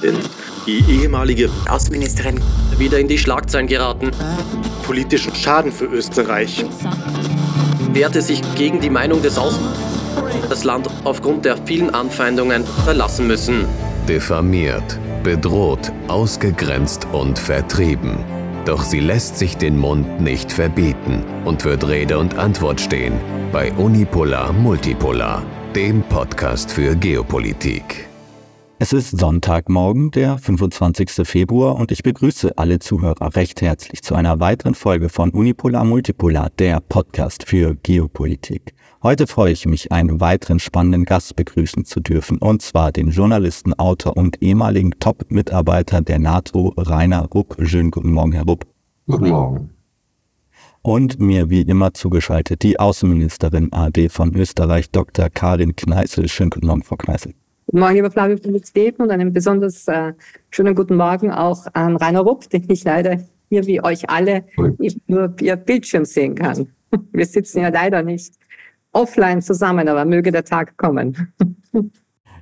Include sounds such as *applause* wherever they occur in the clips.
Präsidentin, die ehemalige Außenministerin, wieder in die Schlagzeilen geraten. Politischen Schaden für Österreich. Wehrte sich gegen die Meinung des Außen. Das Land aufgrund der vielen Anfeindungen verlassen müssen. Diffamiert, bedroht, ausgegrenzt und vertrieben. Doch sie lässt sich den Mund nicht verbieten und wird Rede und Antwort stehen bei Unipolar Multipolar, dem Podcast für Geopolitik. Es ist Sonntagmorgen, der 25. Februar und ich begrüße alle Zuhörer recht herzlich zu einer weiteren Folge von Unipolar Multipolar, der Podcast für Geopolitik. Heute freue ich mich, einen weiteren spannenden Gast begrüßen zu dürfen, und zwar den Journalisten, Autor und ehemaligen Top-Mitarbeiter der NATO, Rainer Rupp. Schönen guten Morgen, Herr Rupp. Guten Morgen. Und mir wie immer zugeschaltet die Außenministerin AD von Österreich, Dr. Karin Kneißl. Schönen guten Morgen, Frau Kneißl. Guten Morgen, lieber Flavio Felix-Deben und einen besonders äh, schönen guten Morgen auch an Rainer Rupp, den ich leider hier wie euch alle nur via Bildschirm sehen kann. *laughs* Wir sitzen ja leider nicht offline zusammen, aber möge der Tag kommen. *laughs*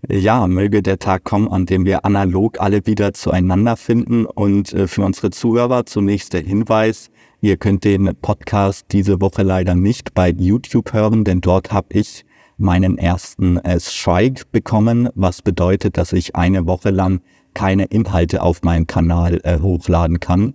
Ja, möge der Tag kommen, an dem wir analog alle wieder zueinander finden. Und äh, für unsere Zuhörer zunächst der Hinweis, ihr könnt den Podcast diese Woche leider nicht bei YouTube hören, denn dort habe ich meinen ersten äh, Strike bekommen, was bedeutet, dass ich eine Woche lang keine Inhalte auf meinem Kanal äh, hochladen kann.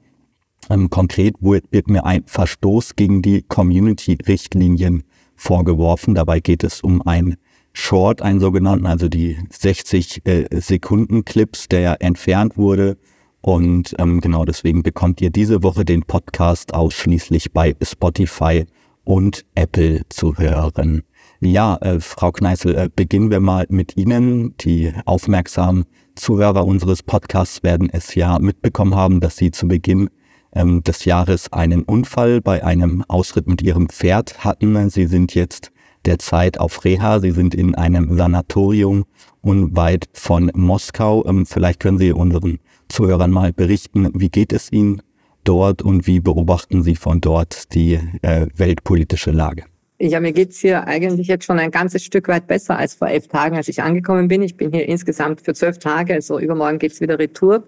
Ähm, konkret wird mir ein Verstoß gegen die Community-Richtlinien vorgeworfen. Dabei geht es um ein Short, einen sogenannten, also die 60 äh, Sekunden Clips, der entfernt wurde. Und ähm, genau deswegen bekommt ihr diese Woche den Podcast ausschließlich bei Spotify und Apple zu hören. Ja, äh, Frau Kneißl, äh, beginnen wir mal mit Ihnen. Die aufmerksamen Zuhörer unseres Podcasts werden es ja mitbekommen haben, dass Sie zu Beginn ähm, des Jahres einen Unfall bei einem Ausritt mit ihrem Pferd hatten. Sie sind jetzt derzeit auf Reha. Sie sind in einem Sanatorium unweit von Moskau. Ähm, vielleicht können Sie unseren Zuhörern mal berichten, wie geht es Ihnen dort und wie beobachten Sie von dort die äh, weltpolitische Lage? Ja, mir geht's hier eigentlich jetzt schon ein ganzes Stück weit besser als vor elf Tagen, als ich angekommen bin. Ich bin hier insgesamt für zwölf Tage, also übermorgen geht's wieder retour.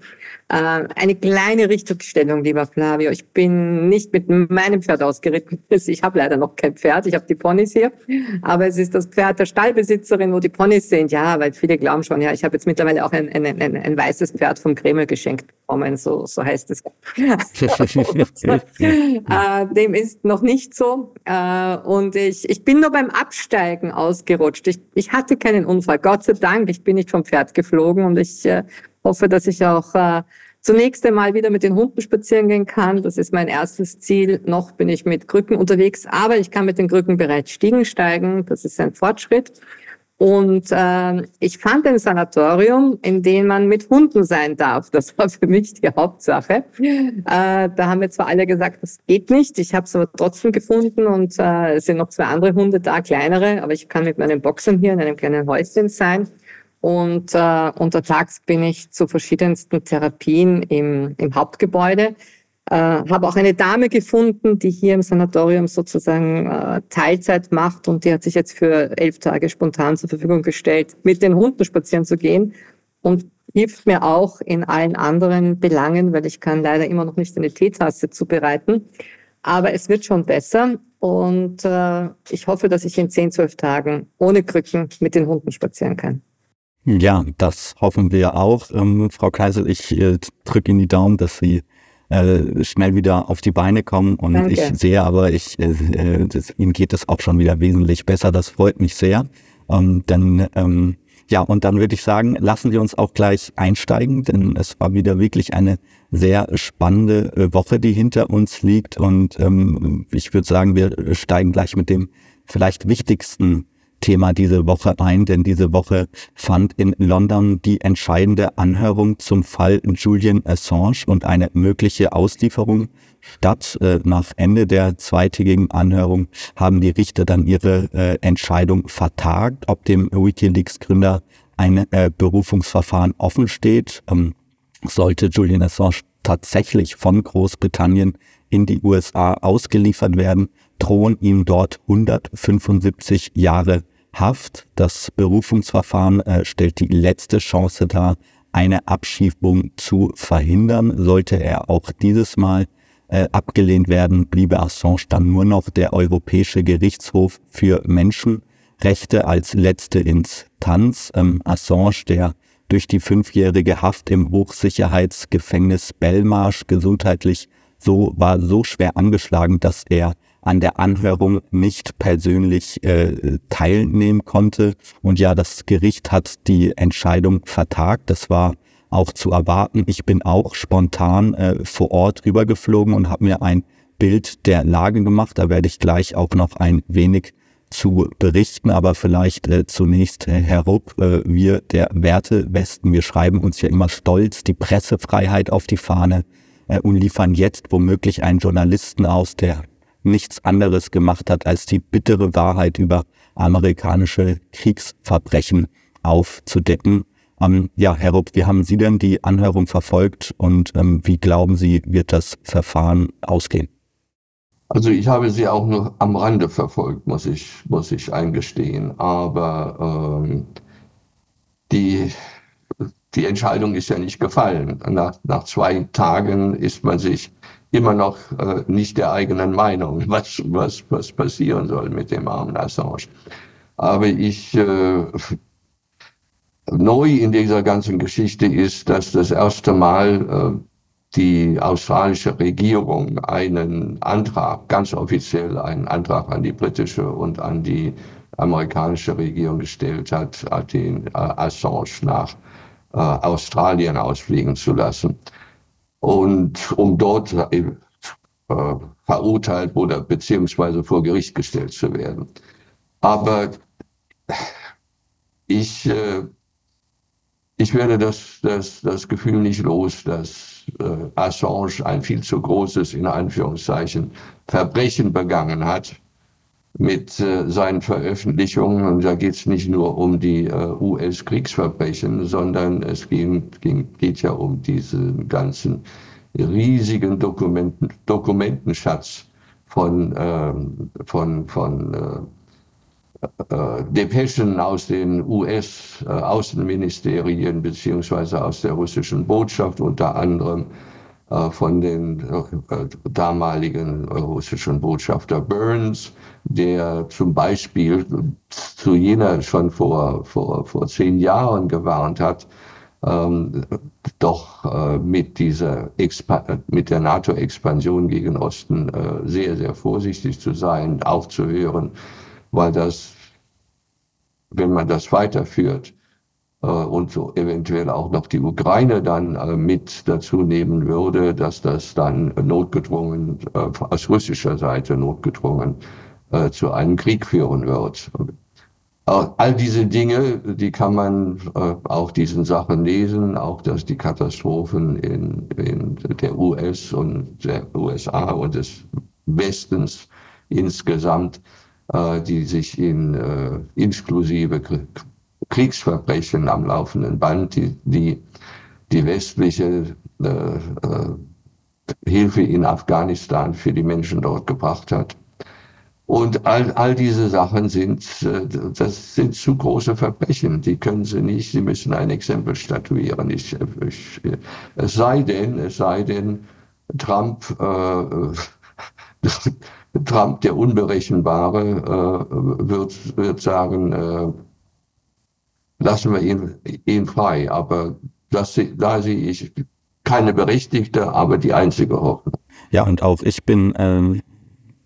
Äh, eine kleine Richtigstellung, lieber Flavio. Ich bin nicht mit meinem Pferd ausgeritten. *laughs* Ich habe leider noch kein Pferd, ich habe die Ponys hier. Aber es ist das Pferd der Stallbesitzerin, wo die Ponys sind. Ja, weil viele glauben schon, ja, ich habe jetzt mittlerweile auch ein, ein, ein, ein weißes Pferd vom Kreml geschenkt bekommen, so, so heißt es. *laughs* *laughs* äh, dem ist noch nicht so. Äh, und ich, ich bin nur beim Absteigen ausgerutscht. Ich, ich hatte keinen Unfall. Gott sei Dank, ich bin nicht vom Pferd geflogen und ich äh, hoffe, dass ich auch äh, zunächst einmal wieder mit den Hunden spazieren gehen kann. Das ist mein erstes Ziel. Noch bin ich mit Krücken unterwegs, aber ich kann mit den Krücken bereits Stiegen steigen. Das ist ein Fortschritt. Und äh, ich fand ein Sanatorium, in dem man mit Hunden sein darf. Das war für mich die Hauptsache. *laughs* Äh, da haben wir zwar alle gesagt, das geht nicht. Ich habe es aber trotzdem gefunden und äh, es sind noch zwei andere Hunde da, kleinere. Aber ich kann mit meinen Boxern hier in einem kleinen Häuschen sein. Und äh, untertags bin ich zu verschiedensten Therapien im, im Hauptgebäude. Äh, habe auch eine Dame gefunden, die hier im Sanatorium sozusagen äh, Teilzeit macht und die hat sich jetzt für elf Tage spontan zur Verfügung gestellt, mit den Hunden spazieren zu gehen und hilft mir auch in allen anderen Belangen, weil ich kann leider immer noch nicht eine Teetasse zubereiten. Aber es wird schon besser und äh, ich hoffe, dass ich in zehn, zwölf Tagen ohne Krücken mit den Hunden spazieren kann. Ja, das hoffen wir auch. Ähm, Frau Kaiser, ich äh, drücke Ihnen die Daumen, dass Sie äh, schnell wieder auf die Beine kommen. Und Danke. ich sehe aber, ich, äh, äh, das, Ihnen geht es auch schon wieder wesentlich besser. Das freut mich sehr. Ähm, denn ähm, ja, und dann würde ich sagen, lassen Sie uns auch gleich einsteigen, denn es war wieder wirklich eine sehr spannende äh, Woche, die hinter uns liegt. Und ähm, ich würde sagen, wir steigen gleich mit dem vielleicht wichtigsten Thema diese Woche ein, denn diese Woche fand in London die entscheidende Anhörung zum Fall Julian Assange und eine mögliche Auslieferung statt. Äh, nach Ende der zweitägigen Anhörung haben die Richter dann ihre äh, Entscheidung vertagt, ob dem WikiLeaks-Gründer ein äh, Berufungsverfahren offen steht. Ähm, sollte Julian Assange tatsächlich von Großbritannien in die USA ausgeliefert werden, drohen ihm dort 175 Jahre Haft. Das Berufungsverfahren äh, stellt die letzte Chance dar, eine Abschiebung zu verhindern. Sollte er auch dieses Mal äh, abgelehnt werden, bliebe Assange dann nur noch der Europäische Gerichtshof für Menschenrechte als letzte Instanz. Ähm, Assange, der durch die fünfjährige Haft im Hochsicherheitsgefängnis Belmarsh gesundheitlich so war so schwer angeschlagen, dass er an der Anhörung nicht persönlich äh, teilnehmen konnte. Und ja, das Gericht hat die Entscheidung vertagt. Das war auch zu erwarten. Ich bin auch spontan äh, vor Ort rübergeflogen und habe mir ein Bild der Lage gemacht. Da werde ich gleich auch noch ein wenig zu berichten, aber vielleicht äh, zunächst, äh, Herr Rupp, äh, wir der Wertewesten, wir schreiben uns ja immer stolz die Pressefreiheit auf die Fahne äh, und liefern jetzt womöglich einen Journalisten aus, der nichts anderes gemacht hat, als die bittere Wahrheit über amerikanische Kriegsverbrechen aufzudecken. Ähm, ja, Herr Rupp, wie haben Sie denn die Anhörung verfolgt und ähm, wie glauben Sie, wird das Verfahren ausgehen? Also ich habe sie auch nur am Rande verfolgt, muss ich, muss ich eingestehen. Aber ähm, die, die Entscheidung ist ja nicht gefallen. Nach, nach zwei Tagen ist man sich immer noch äh, nicht der eigenen Meinung, *laughs* was, was, was passieren soll mit dem armen Assange. Aber ich, äh, neu in dieser ganzen Geschichte ist, dass das erste Mal äh, die australische Regierung einen Antrag, ganz offiziell einen Antrag an die britische und an die amerikanische Regierung gestellt hat, den äh, Assange nach äh, Australien ausfliegen zu lassen und um dort äh, verurteilt oder beziehungsweise vor Gericht gestellt zu werden. Aber ich, äh, ich werde das, das, das Gefühl nicht los, dass äh, Assange ein viel zu großes, in Anführungszeichen, Verbrechen begangen hat mit äh, seinen Veröffentlichungen. Und da geht es nicht nur um die äh, US-Kriegsverbrechen, sondern es ging, ging, geht ja um diesen ganzen riesigen Dokumenten, Dokumentenschatz von, ähm, von, von äh, äh, Depeschen aus den US-Außenministerien beziehungsweise aus der russischen Botschaft unter anderem äh, von den äh, damaligen russischen Botschafter Burns, der zum Beispiel zu jener schon vor, vor, vor zehn Jahren gewarnt hat, ähm, doch äh, mit dieser Expa mit der NATO-Expansion gegen Osten äh, sehr, sehr vorsichtig zu sein, aufzuhören, weil das, wenn man das weiterführt, äh, und so eventuell auch noch die Ukraine dann äh, mit dazu nehmen würde, dass das dann notgedrungen, äh, aus russischer Seite notgedrungen zu einem Krieg führen wird. All diese Dinge, die kann man auch diesen Sachen lesen, auch dass die Katastrophen in, in der US und der USA und des Westens insgesamt, die sich in inklusive Kriegsverbrechen am laufenden Band, die die, die westliche äh, äh, Hilfe in Afghanistan für die Menschen dort gebracht hat. Und all, all diese Sachen sind, äh, das sind zu große Verbrechen. Die können sie nicht. Sie müssen ein Exempel statuieren. Ich, ich, es sei denn, es sei denn, Trump, äh, *laughs* Trump, der Unberechenbare, äh, wird, wird sagen, äh, lassen wir ihn, ihn frei. Aber das, da sehe ich keine berechtigte, aber die einzige Hoffnung. Ja, und auch ich bin ähm,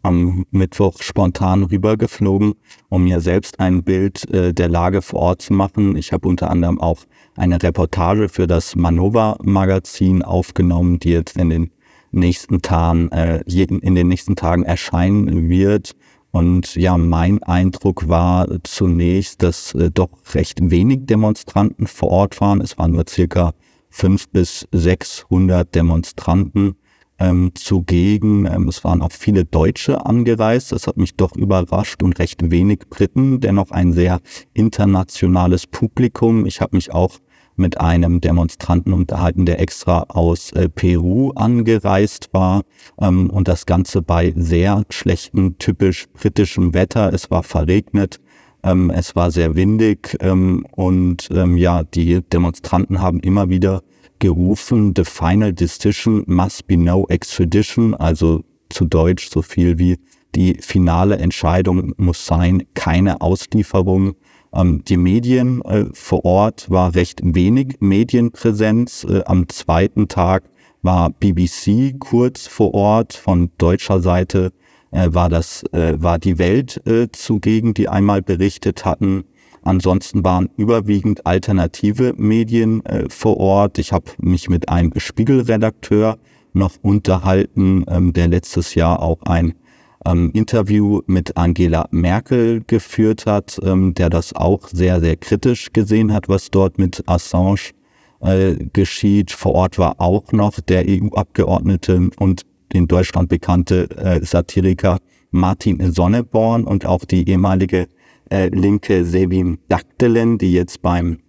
am Mittwoch spontan rübergeflogen, um mir selbst ein Bild äh, der Lage vor Ort zu machen. Ich habe unter anderem auch eine Reportage für das Manova-Magazin aufgenommen, die jetzt in den nächsten Tagen, äh, in den nächsten Tagen erscheinen wird. Und ja, mein Eindruck war zunächst, dass äh, doch recht wenig Demonstranten vor Ort waren. Es waren nur circa fünf bis sechshundert Demonstranten ähm, zugegen. Ähm, es waren auch viele Deutsche angereist. Das hat mich doch überrascht und recht wenig Briten. Dennoch ein sehr internationales Publikum. Ich habe mich auch mit einem Demonstranten unterhalten, der extra aus äh, Peru angereist war ähm, und das Ganze bei sehr schlechtem, typisch britischem Wetter. Es war verregnet. Ähm, es war sehr windig ähm, und ähm, ja, die Demonstranten haben immer wieder gerufen, the final decision must be no extradition, also zu Deutsch so viel wie die finale Entscheidung muss sein, keine Auslieferung. Ähm, die Medien äh, vor Ort war recht wenig Medienpräsenz. Äh, am zweiten Tag war BBC kurz vor Ort. Von deutscher Seite äh, war das war die Welt zugegen, die einmal berichtet hatten. Ansonsten waren überwiegend alternative Medien vor Ort. Ich habe mich mit einem Spiegelredakteur noch unterhalten, ähm, der letztes Jahr auch ein ähm, Interview mit Angela Merkel geführt hat, ähm, der das auch sehr, sehr kritisch gesehen hat, was dort mit Assange äh, geschieht. Vor Ort war auch noch der EU-Abgeordnete und in Deutschland bekannte äh, Satiriker Martin Sonneborn und auch die ehemalige äh, linke Sevim Daktelen, die jetzt beim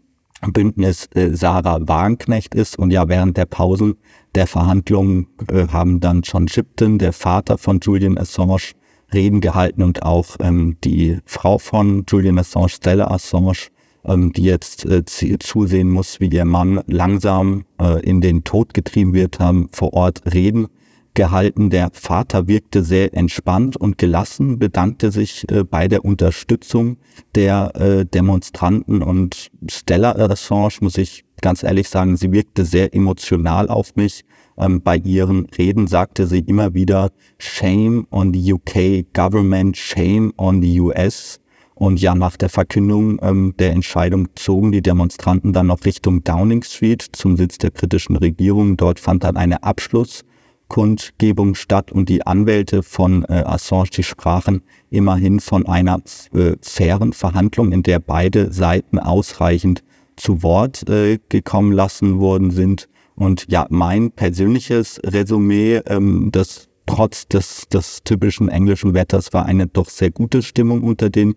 Bündnis äh, Sarah Wagenknecht ist. Und ja, während der Pausen der Verhandlungen äh, haben dann John Shipton, der Vater von Julian Assange, Reden gehalten und auch ähm, die Frau von Julian Assange, Stella Assange, ähm, die jetzt äh, zusehen muss, wie ihr Mann langsam äh, in den Tod getrieben wird, haben vor Ort Reden gehalten. Der Vater wirkte sehr entspannt und gelassen, bedankte sich äh, bei der Unterstützung der äh, Demonstranten und Stella Assange, muss ich ganz ehrlich sagen, sie wirkte sehr emotional auf mich. Ähm, bei ihren Reden sagte sie immer wieder Shame on the UK government, Shame on the US. Und ja, nach der Verkündung ähm, der Entscheidung zogen die Demonstranten dann noch Richtung Downing Street zum Sitz der britischen Regierung. Dort fand dann eine Abschluss Kundgebung statt und die Anwälte von äh, Assange, die sprachen immerhin von einer äh, fairen Verhandlung, in der beide Seiten ausreichend zu Wort äh, gekommen lassen worden sind. Und ja, mein persönliches Resümee, ähm, das trotz des, des typischen englischen Wetters war eine doch sehr gute Stimmung unter den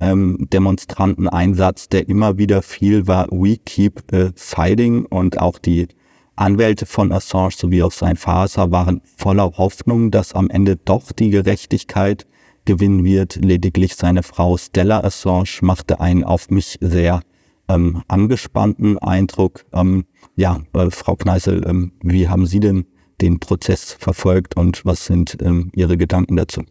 ähm, Demonstranten. Einsatz, der immer wieder viel war, we keep äh, fighting und auch die Anwälte von Assange sowie auch sein Vater waren voller Hoffnung, dass am Ende doch die Gerechtigkeit gewinnen wird. Lediglich seine Frau Stella Assange machte einen auf mich sehr ähm, angespannten Eindruck. Ähm, ja, äh, Frau Kneißel, ähm, wie haben Sie denn den Prozess verfolgt und was sind ähm, Ihre Gedanken dazu?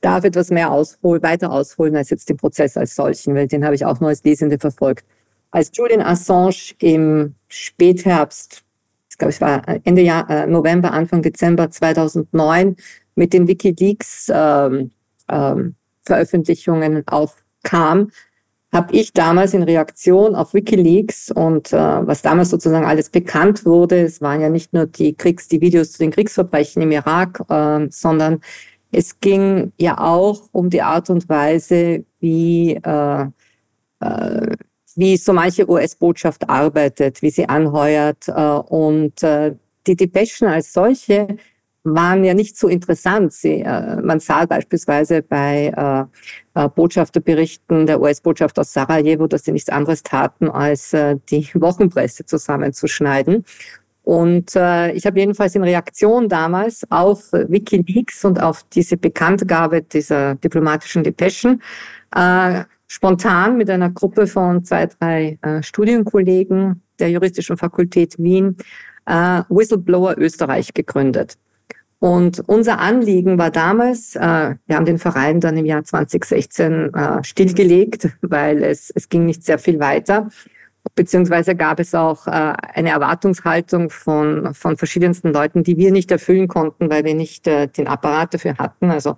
Darf etwas mehr ausholen, weiter ausholen als jetzt den Prozess als solchen, weil den habe ich auch nur als Lesende verfolgt. Als Julian Assange im Spätherbst ich glaube, es war Ende Jahr, äh, November, Anfang Dezember 2009 mit den WikiLeaks ähm, ähm, Veröffentlichungen aufkam, habe ich damals in Reaktion auf WikiLeaks und äh, was damals sozusagen alles bekannt wurde, es waren ja nicht nur die Kriegs, die Videos zu den Kriegsverbrechen im Irak, äh, sondern es ging ja auch um die Art und Weise, wie äh, äh, wie so manche US-Botschaft arbeitet, wie sie anheuert. Äh, und äh, die Depeschen als solche waren ja nicht so interessant. Sie, äh, man sah beispielsweise bei Botschafterberichten der US-Botschaft aus Sarajevo, dass sie nichts anderes taten, als die *laughs* Wochenpresse zusammenzuschneiden. Und äh, ich habe jedenfalls in Reaktion damals auf Wikileaks und auf diese Bekanntgabe dieser diplomatischen Depeschen äh, spontan mit einer Gruppe von zwei, drei äh, Studienkollegen der Juristischen Fakultät Wien äh, Whistleblower Österreich gegründet. Und unser Anliegen war damals, äh, wir haben den Verein dann im Jahr 2016 äh, stillgelegt, weil es, es ging nicht sehr viel weiter. Beziehungsweise gab es auch äh, eine Erwartungshaltung von, von verschiedensten Leuten, die wir nicht erfüllen konnten, weil wir nicht äh, den Apparat dafür hatten. Also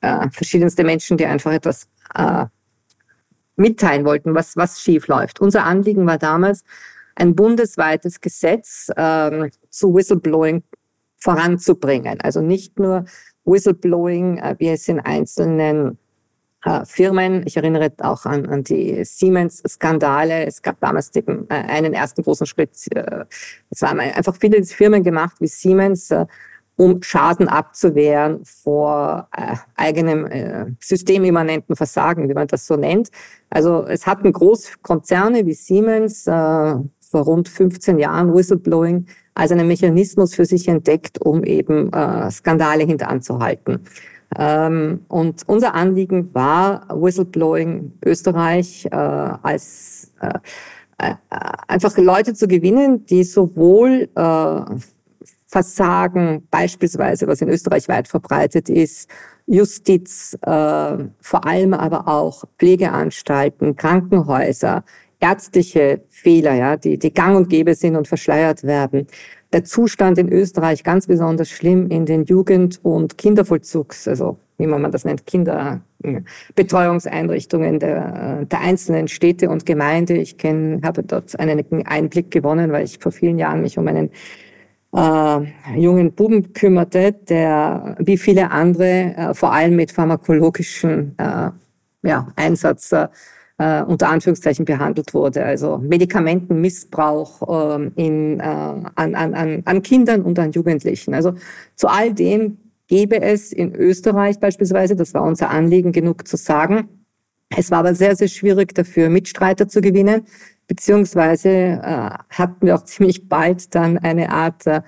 äh, verschiedenste Menschen, die einfach etwas äh, mitteilen wollten, was, was schief läuft. Unser Anliegen war damals, ein bundesweites Gesetz ähm, zu Whistleblowing voranzubringen. Also nicht nur Whistleblowing, äh, wie es in einzelnen äh, Firmen, ich erinnere auch an, an die Siemens-Skandale. Es gab damals eben äh, einen ersten großen Schritt. Es haben einfach viele Firmen gemacht wie Siemens, um Schaden abzuwehren vor eigenem systemimmanenten Versagen, wie man das so nennt. Also es hatten Großkonzerne wie Siemens vor rund 15 Jahren Whistleblowing als einen Mechanismus für sich entdeckt, um eben äh, Skandale hinteranzuhalten. Ähm, und unser Anliegen war, Whistleblowing Österreich äh, als äh, äh, einfach Leute zu gewinnen, die sowohl äh, Versagen, beispielsweise, was in Österreich weit verbreitet ist, Justiz, äh, vor allem aber auch Pflegeanstalten, Krankenhäuser, ärztliche Fehler, ja, die, die gang und gäbe sind und verschleiert werden. Der Zustand in Österreich ganz besonders schlimm in den Jugend- und Kindervollzugs, also wie man das nennt, Kinderbetreuungseinrichtungen der, der einzelnen Städte und Gemeinde. Ich kenn, habe dort einen Einblick gewonnen, weil ich vor vielen Jahren mich um einen äh, jungen Buben kümmerte, der wie viele andere äh, vor allem mit pharmakologischen äh, ja, Einsatz äh, äh, unter Anführungszeichen behandelt wurde. Also Medikamentenmissbrauch äh, in, äh, an, an, an Kindern und an Jugendlichen. Also zu all dem gäbe es in Österreich beispielsweise, das war unser Anliegen, genug zu sagen. Es war aber sehr, sehr schwierig dafür, Mitstreiter zu gewinnen, beziehungsweise äh, hatten wir auch *laughs* ziemlich bald dann eine Art äh,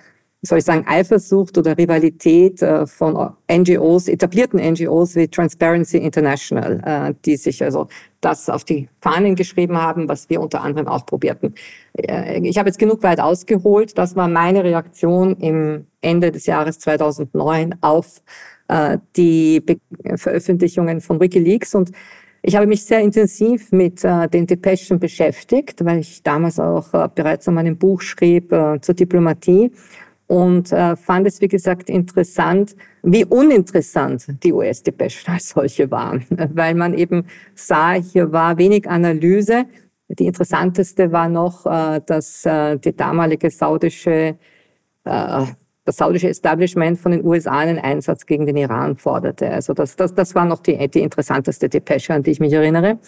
soll ich sagen, Eifersucht oder Rivalität äh, von NGOs, etablierten NGOs wie Transparency International, äh, die sich also das auf die Fahnen geschrieben haben, was wir unter anderem auch probierten. Äh, ich habe jetzt genug weit ausgeholt. Das war meine Reaktion im Ende des Jahres 2009 auf die Veröffentlichungen von WikiLeaks und ich habe mich sehr intensiv mit äh, den Depeschen beschäftigt, weil ich damals auch äh, bereits an meinem Buch schrieb äh, zur Diplomatie und äh, fand es, wie gesagt, interessant, wie uninteressant die US-Depeschen *laughs* als solche waren, weil man eben sah, hier war wenig Analyse. Die interessanteste war noch, äh, dass äh, die damalige saudische, äh, das saudische Establishment von den USA einen Einsatz gegen den Iran forderte. Also das, das, das war noch die, die interessanteste Depesche, an die ich mich erinnere.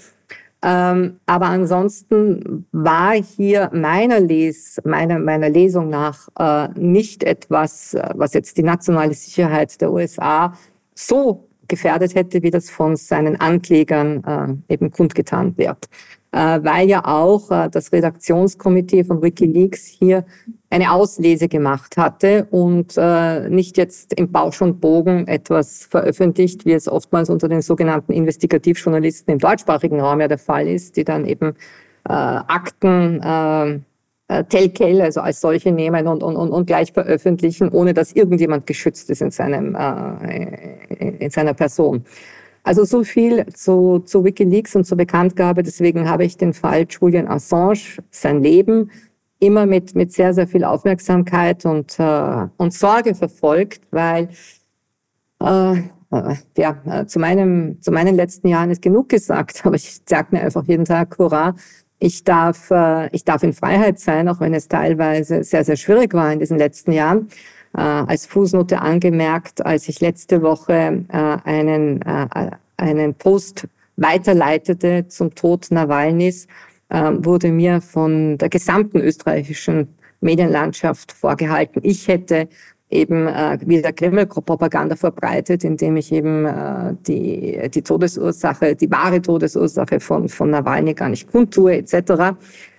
Ähm, aber ansonsten war hier meiner, Les, meiner, meiner Lesung nach äh, nicht etwas, äh, was jetzt die nationale Sicherheit der USA so gefährdet hätte, wie das von seinen Anklägern äh, eben kundgetan wird weil ja auch äh, das Redaktionskomitee von Wikileaks hier eine Auslese gemacht hatte und äh, nicht jetzt im Bausch und Bogen etwas veröffentlicht, wie es oftmals unter den sogenannten Investigativjournalisten im deutschsprachigen Raum ja der Fall ist, die dann eben äh, Akten äh, äh Telltale, also als solche nehmen und, und, und, gleich veröffentlichen, ohne dass irgendjemand geschützt ist in, seinem, äh, in seiner Person. Also so viel zu, zu Wikileaks und zur Bekanntgabe. Deswegen habe ich den Fall Julian Assange, sein Leben, immer mit, mit sehr, sehr viel Aufmerksamkeit und, äh, und Sorge verfolgt, weil äh, äh ja, äh, zu, meinem, zu meinen letzten Jahren ist genug gesagt, *laughs* aber ich sage mir einfach jeden Tag, hurra, ich darf, äh, ich darf in Freiheit sein, auch wenn es teilweise sehr, sehr schwierig war in diesen letzten Jahren als Fußnote angemerkt, als ich letzte Woche äh, einen, äh, einen Post weiterleitete zum Tod Nawalnys, äh, wurde mir von der gesamten österreichischen Medienlandschaft vorgehalten, ich hätte eben äh, wieder Kreml-Propaganda verbreitet, indem ich eben äh, die, die Todesursache, die wahre Todesursache von, von Nawalny gar nicht kundtue, etc.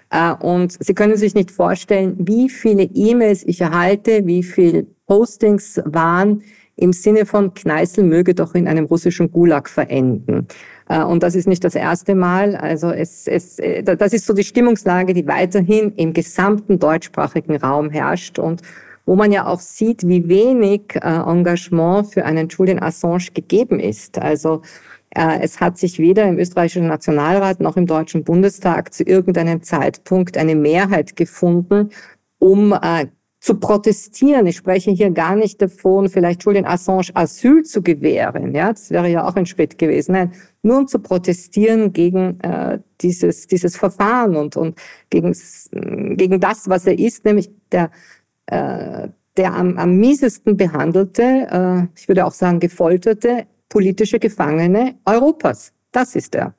Äh, und Sie können sich nicht vorstellen, wie viele E-Mails ich erhalte, wie viele Postings waren im Sinne von Kneißl möge doch in einem russischen Gulag verenden. Äh, und das ist nicht das erste Mal. Also es, es, äh, das ist so die Stimmungslage, die weiterhin im gesamten deutschsprachigen Raum herrscht und wo man ja auch sieht, wie wenig Engagement für einen Julian Assange gegeben ist. Also es hat sich weder im österreichischen Nationalrat noch im Deutschen Bundestag zu irgendeinem Zeitpunkt eine Mehrheit gefunden, um äh, zu protestieren. Ich spreche hier gar nicht davon, vielleicht Julian Assange Asyl zu gewähren. Ja, das wäre ja auch ein Schritt gewesen. Nein, nur um zu protestieren gegen äh, dieses, dieses Verfahren und, und gegen, gegen das, was er ist, nämlich der, äh, der am, am miesesten behandelte, äh, ich würde auch sagen gefolterte politische Gefangene Europas. Das ist er.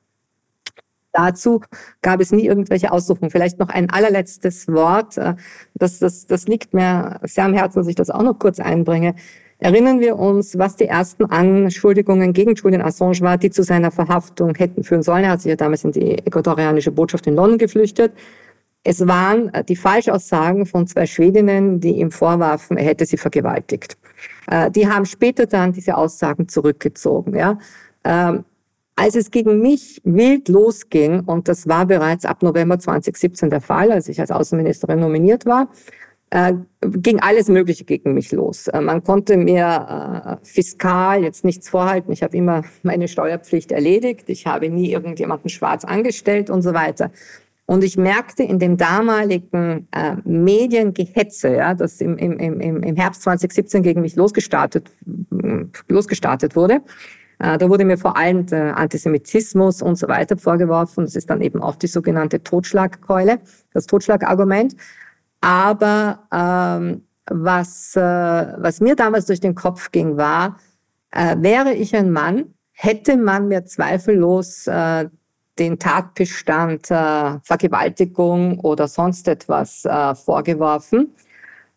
Dazu gab es nie irgendwelche Aussuchungen. Vielleicht noch ein allerletztes Wort. Äh, das, das, das liegt mir sehr am Herzen, dass ich das auch noch kurz einbringe. Erinnern wir uns, was die ersten Anschuldigungen gegen Julian Assange war, die zu seiner Verhaftung hätten führen sollen. Er hat sich ja damals in die äquatorianische Botschaft in London geflüchtet. es waren die Falschaussagen von zwei Schwedinnen, die ihm vorwarfen, er hätte sie vergewaltigt. Die haben später dann diese Aussagen zurückgezogen. Ja. Ähm, als es gegen mich wild losging, und das war bereits ab November 2017 der Fall, als ich als Außenministerin nominiert war, äh, ging alles Mögliche gegen mich los. Äh, man konnte mir äh, fiskal jetzt nichts vorhalten. Ich habe immer meine Steuerpflicht erledigt. Ich habe nie irgendjemanden schwarz angestellt und so weiter. Und ich merkte in dem damaligen äh, Mediengehetze, ja, das im, im, im, im Herbst 2017 gegen mich losgestartet, losgestartet wurde, äh, da wurde mir vor allem der Antisemitismus und so weiter vorgeworfen. Das ist dann eben auch die sogenannte Totschlagkeule, das Totschlagargument. Aber ähm, was, äh, was mir damals durch den Kopf ging, war, äh, wäre ich ein Mann, hätte man mir zweifellos äh, den Tatbestand äh, Vergewaltigung oder sonst etwas äh, vorgeworfen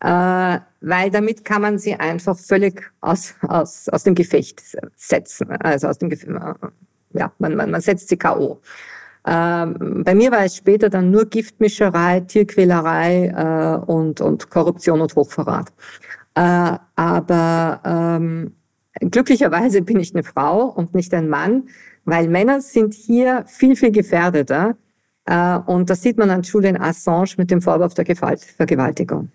äh, weil damit kann man sie einfach völlig aus, aus, aus dem Gefecht setzen. Also aus dem Gefecht, äh, ja, man, man, man setzt sie K.O. Ähm, bei mir war es später dann nur Giftmischerei, Tierquälerei äh, und, und Korruption und Hochverrat. Äh, aber ähm, glücklicherweise bin ich eine Frau und nicht ein Mann, weil Männer sind hier viel, viel gefährdeter. Äh, und das sieht man an Julian Assange mit dem Vorwurf der Gewalt, Vergewaltigung.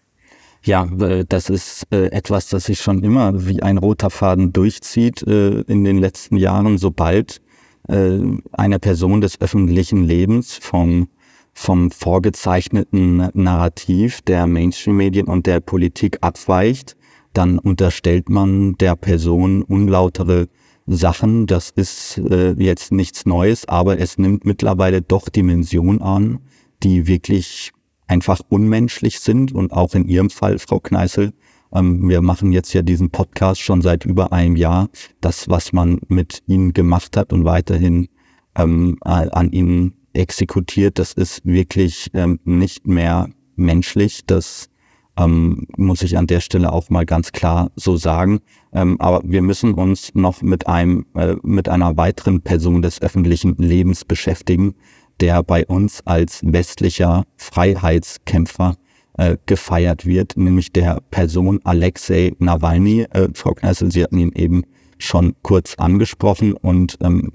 Ja, das ist äh, etwas, das sich schon immer wie ein roter Faden durchzieht äh, in den letzten Jahren, sobald eine Person des öffentlichen Lebens vom, vom vorgezeichneten Narrativ der Mainstream-Medien und der Politik abweicht, dann unterstellt man der Person unlautere Sachen. Das ist jetzt nichts Neues, aber es nimmt mittlerweile doch Dimension an, die wirklich einfach unmenschlich sind und auch in Ihrem Fall, Frau Kneißl, ähm, wir machen jetzt ja diesen Podcast schon seit über einem Jahr. Das, was man mit Ihnen gemacht hat und weiterhin ähm, an Ihnen exekutiert, das ist wirklich ähm, nicht mehr menschlich. Das ähm, muss ich an der Stelle auch mal ganz klar so sagen. Ähm, aber wir müssen uns noch mit einem, äh, mit einer weiteren Person des öffentlichen Lebens beschäftigen, der bei uns als westlicher Freiheitskämpfer äh, gefeiert wird, nämlich der Person Alexei Nawalny. Äh, Frau Kneißl, Sie hatten ihn eben schon kurz angesprochen und ähm,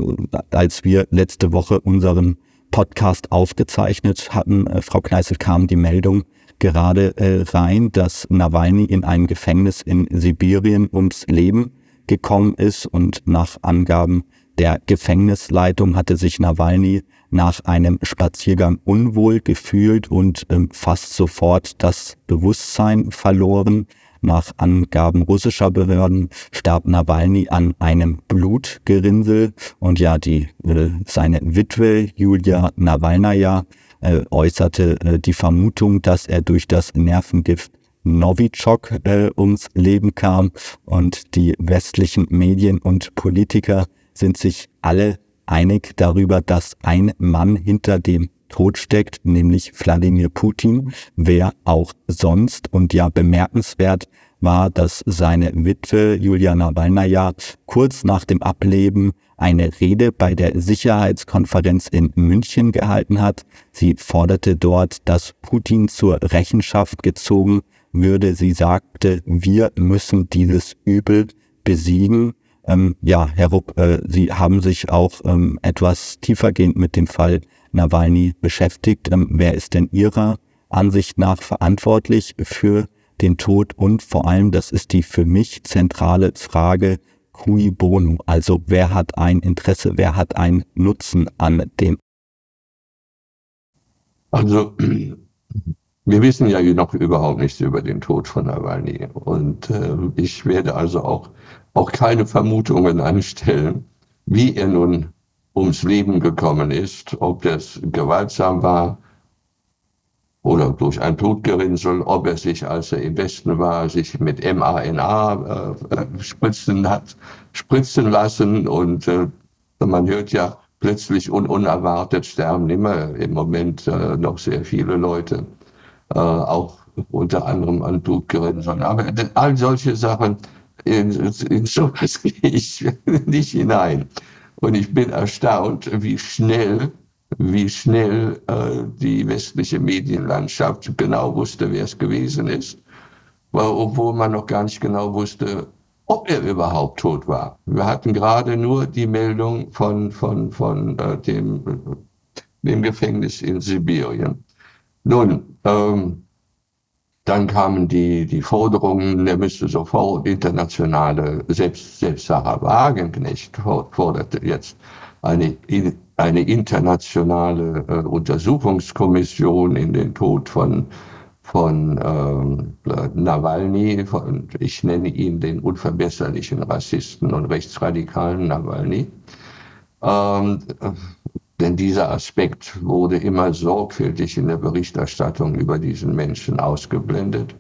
als wir letzte Woche unseren Podcast aufgezeichnet hatten, äh, Frau Kneißl, kam die Meldung gerade äh, rein, dass Nawalny in einem Gefängnis in Sibirien ums Leben gekommen ist und nach Angaben der Gefängnisleitung hatte sich Nawalny nach einem Spaziergang unwohl gefühlt und ähm, fast sofort das Bewusstsein verloren. Nach Angaben russischer Behörden starb Nawalny an einem Blutgerinnsel und ja, die äh, seine Witwe Julia Nawalnaja äh, äußerte äh, die Vermutung, dass er durch das Nervengift Novichok äh, ums Leben kam und die westlichen Medien und Politiker sind sich alle einig darüber, dass ein Mann hinter dem Tod steckt, nämlich Wladimir Putin, wer auch sonst. Und ja, bemerkenswert war, dass seine Witwe Juliana Nawalnaja kurz nach dem Ableben eine Rede bei der Sicherheitskonferenz in München gehalten hat. Sie forderte dort, dass Putin zur Rechenschaft gezogen würde. Sie sagte, wir müssen dieses Übel besiegen. Ähm, ja, Herr Rupp, äh, Sie haben sich auch ähm, etwas tiefergehend mit dem Fall Nawalny beschäftigt. Ähm, wer ist denn Ihrer Ansicht nach verantwortlich für den Tod? Und vor allem, das ist die für mich zentrale Frage, cui bono? Also wer hat ein Interesse, wer hat einen Nutzen an dem? Also *clears throat* wir wissen ja noch überhaupt nichts über den Tod von Nawalny. Und äh, ich werde also auch auch keine Vermutungen anstellen, wie er nun ums Leben gekommen ist, ob das gewaltsam war oder durch ein Blutgerinnsel, ob er sich, als er im Westen war, sich mit mRNA äh, spritzen hat, spritzen lassen und äh, man hört ja plötzlich und unerwartet sterben immer im Moment äh, noch sehr viele Leute, äh, auch unter anderem an Blutgerinnseln. Aber all solche Sachen in, in sowas *laughs* gehe ich nicht hinein. Und ich bin erstaunt, wie schnell wie schnell äh, die westliche Medienlandschaft genau wusste, wer es gewesen ist, weil, obwohl man noch gar nicht genau wusste, ob er überhaupt tot war. Wir hatten gerade nur die Meldung von, von, von äh, dem, dem Gefängnis in Sibirien. Nun, ähm, dann kamen die, die Forderungen, er müsste sofort internationale, selbst, selbst Sarah Wagenknecht forderte jetzt eine, eine internationale äh, Untersuchungskommission in den Tod von, von äh, Nawalny, von, ich nenne ihn den unverbesserlichen Rassisten und rechtsradikalen Nawalny. Ähm, denn dieser Aspekt wurde immer sorgfältig in der Berichterstattung über diesen Menschen ausgeblendet.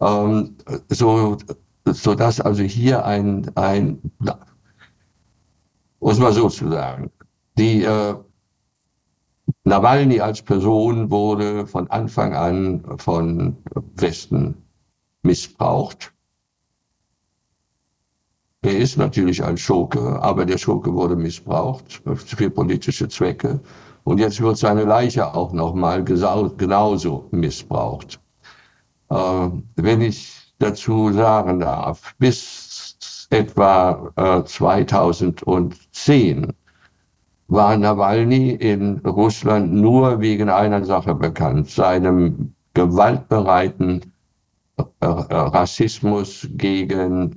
Ähm, so, so dass also hier ein, ein muss man so zu sagen, die äh, Nawalny als Person wurde von Anfang an von Westen missbraucht. Er ist natürlich ein Schurke, aber der Schurke wurde missbraucht für politische Zwecke. Und jetzt wird seine Leiche auch nochmal genauso missbraucht. Äh, wenn ich dazu sagen darf, bis etwa äh, 2010 war Nawalny in Russland nur wegen einer Sache bekannt, seinem gewaltbereiten äh, Rassismus gegen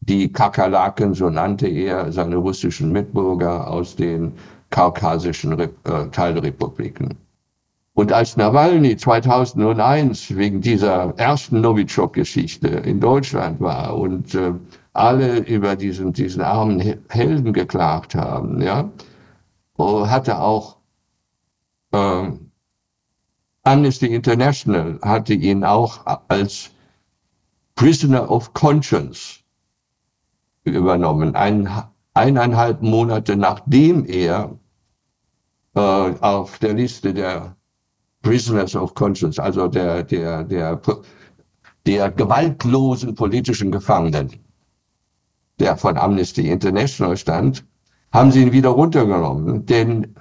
die Kakerlaken, so nannte er seine russischen Mitbürger aus den kaukasischen äh, Teilrepubliken. Und als Nawalny 2001 wegen dieser ersten Novichok-Geschichte in Deutschland war und äh, alle über diesen, diesen armen Helden geklagt haben, ja, hatte auch äh, Amnesty International hatte ihn auch als Prisoner of Conscience übernommen. Ein, eineinhalb Monate nachdem er äh, auf der Liste der Prisoners of Conscience, also der, der, der, der gewaltlosen politischen Gefangenen, der von Amnesty International stand, haben sie ihn wieder runtergenommen. Denn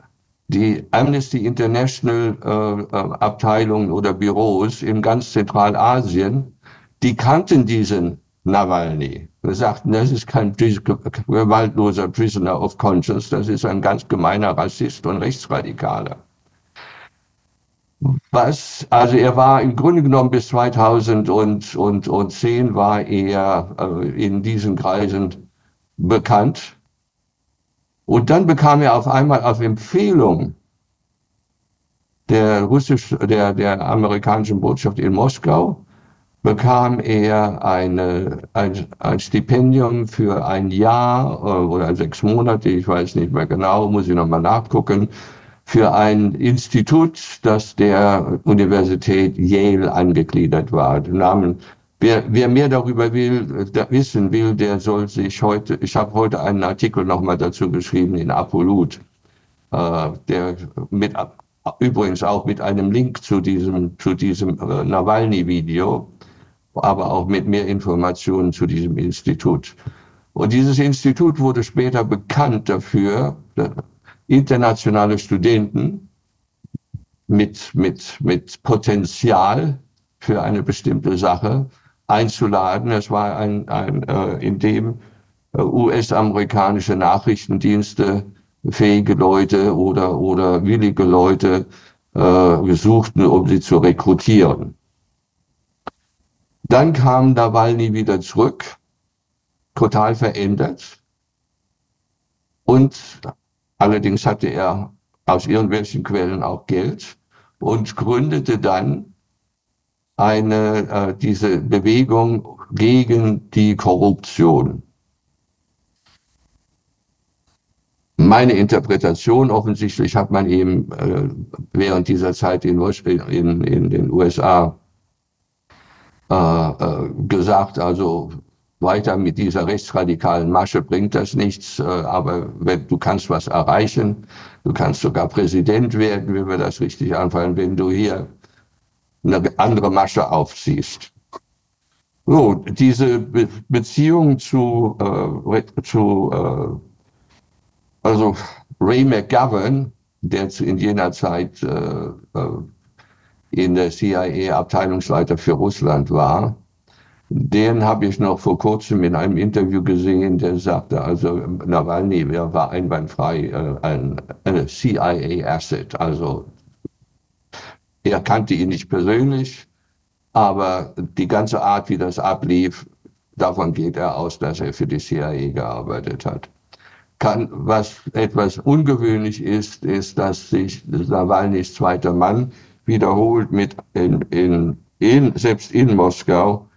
die Amnesty International äh, Abteilungen oder Büros in ganz Zentralasien, die kannten diesen Nawalny. Wir sagten, das ist kein gewaltloser Prisoner of Conscience, das ist ein ganz gemeiner Rassist und Rechtsradikaler. Was, also er war im Grunde genommen bis 2010 war er äh, in diesen Kreisen bekannt. Und dann bekam er auf einmal auf Empfehlung der russisch, der, der amerikanischen Botschaft in Moskau bekam er eine, ein, ein Stipendium für ein Jahr äh, oder sechs Monate, ich weiß nicht mehr genau, muss ich nochmal nachgucken, für ein Institut, das der Universität Yale angegliedert war. Den Namen, wer, wer mehr darüber will, da wissen will, der soll sich heute, ich habe heute einen Artikel nochmal dazu geschrieben in Apolut, äh, der mit übrigens auch mit einem Link zu diesem, zu diesem äh, Nawalny-Video, aber auch mit mehr Informationen zu diesem Institut. Und dieses Institut wurde später bekannt dafür, internationale Studenten mit, mit, mit Potenzial für eine bestimmte Sache einzuladen. Es war ein, ein äh, in dem äh, US-amerikanische Nachrichtendienste fähige Leute oder, oder willige Leute äh, gesuchten, um sie zu rekrutieren. Dann kam Nawalny wieder zurück, total verändert. Und allerdings hatte er aus irgendwelchen Quellen auch Geld und gründete dann eine, äh, diese Bewegung gegen die Korruption. Meine Interpretation offensichtlich hat man eben äh, während dieser Zeit in, in, in den USA äh, äh, gesagt, also weiter mit dieser rechtsradikalen Masche bringt das nichts, äh, aber wenn, du kannst was erreichen, du kannst sogar Präsident werden, wenn wir das richtig anfallen, wenn du hier eine andere Masche aufziehst. So, diese Be Beziehung zu, äh, zu äh, also Ray McGovern, der in jener Zeit äh, in der CIA Abteilungsleiter für Russland war, den habe ich noch vor kurzem in einem Interview gesehen, der sagte, also Nawalny war einwandfrei äh, ein CIA-Asset. Also er kannte ihn nicht persönlich, aber die ganze Art, wie das ablief, davon geht er aus, dass er für die CIA gearbeitet hat. Kann, was etwas ungewöhnlich ist, ist, dass sich Nawalnys zweiter Mann wiederholt mit in, in, in, selbst in Moskau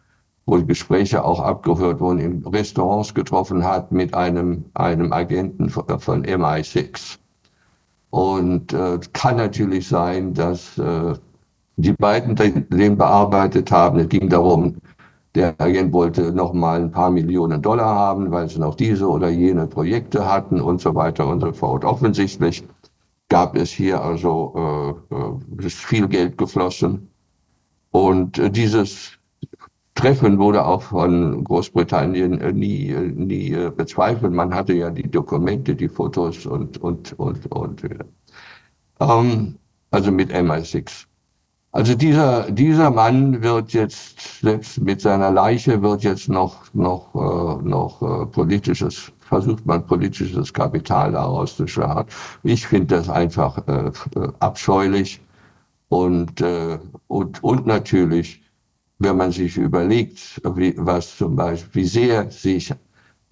wo Gespräche auch abgehört wurden, in Restaurants getroffen hat mit einem, einem Agenten von, von MI6. Und äh, kann natürlich sein, dass äh, die beiden den bearbeitet haben. Es ging darum, der Agent wollte noch mal ein paar Millionen Dollar haben, weil sie noch diese oder jene Projekte hatten und so weiter und so fort. Offensichtlich gab es hier also äh, äh viel Geld geflossen. Und äh, dieses Treffen wurde auch von Großbritannien äh, nie, äh, nie äh, bezweifelt. Man hatte ja die Dokumente, die Fotos und, und, und, und ähm, also mit MI6. Also dieser, dieser Mann wird jetzt, selbst mit seiner Leiche wird jetzt noch, noch, äh, noch politisches, versucht man politisches Kapital daraus zu schlagen. Ich finde das einfach äh, abscheulich und, äh, und, und natürlich wenn man sich überlegt, wie, was zum Beispiel, wie sehr sich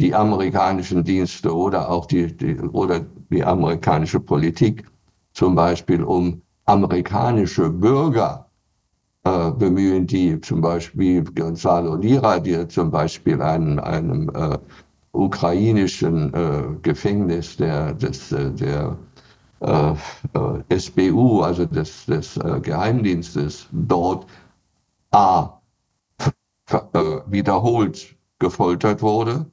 die amerikanischen Dienste oder auch die, die, oder die amerikanische Politik zum Beispiel um amerikanische Bürger äh, bemühen, die zum Beispiel Gonzalo Lira, die zum Beispiel einem, einem äh, ukrainischen äh, Gefängnis der, des, äh, der äh, äh SBU, also des, des äh, Geheimdienstes dort, A, wiederholt gefoltert wurde.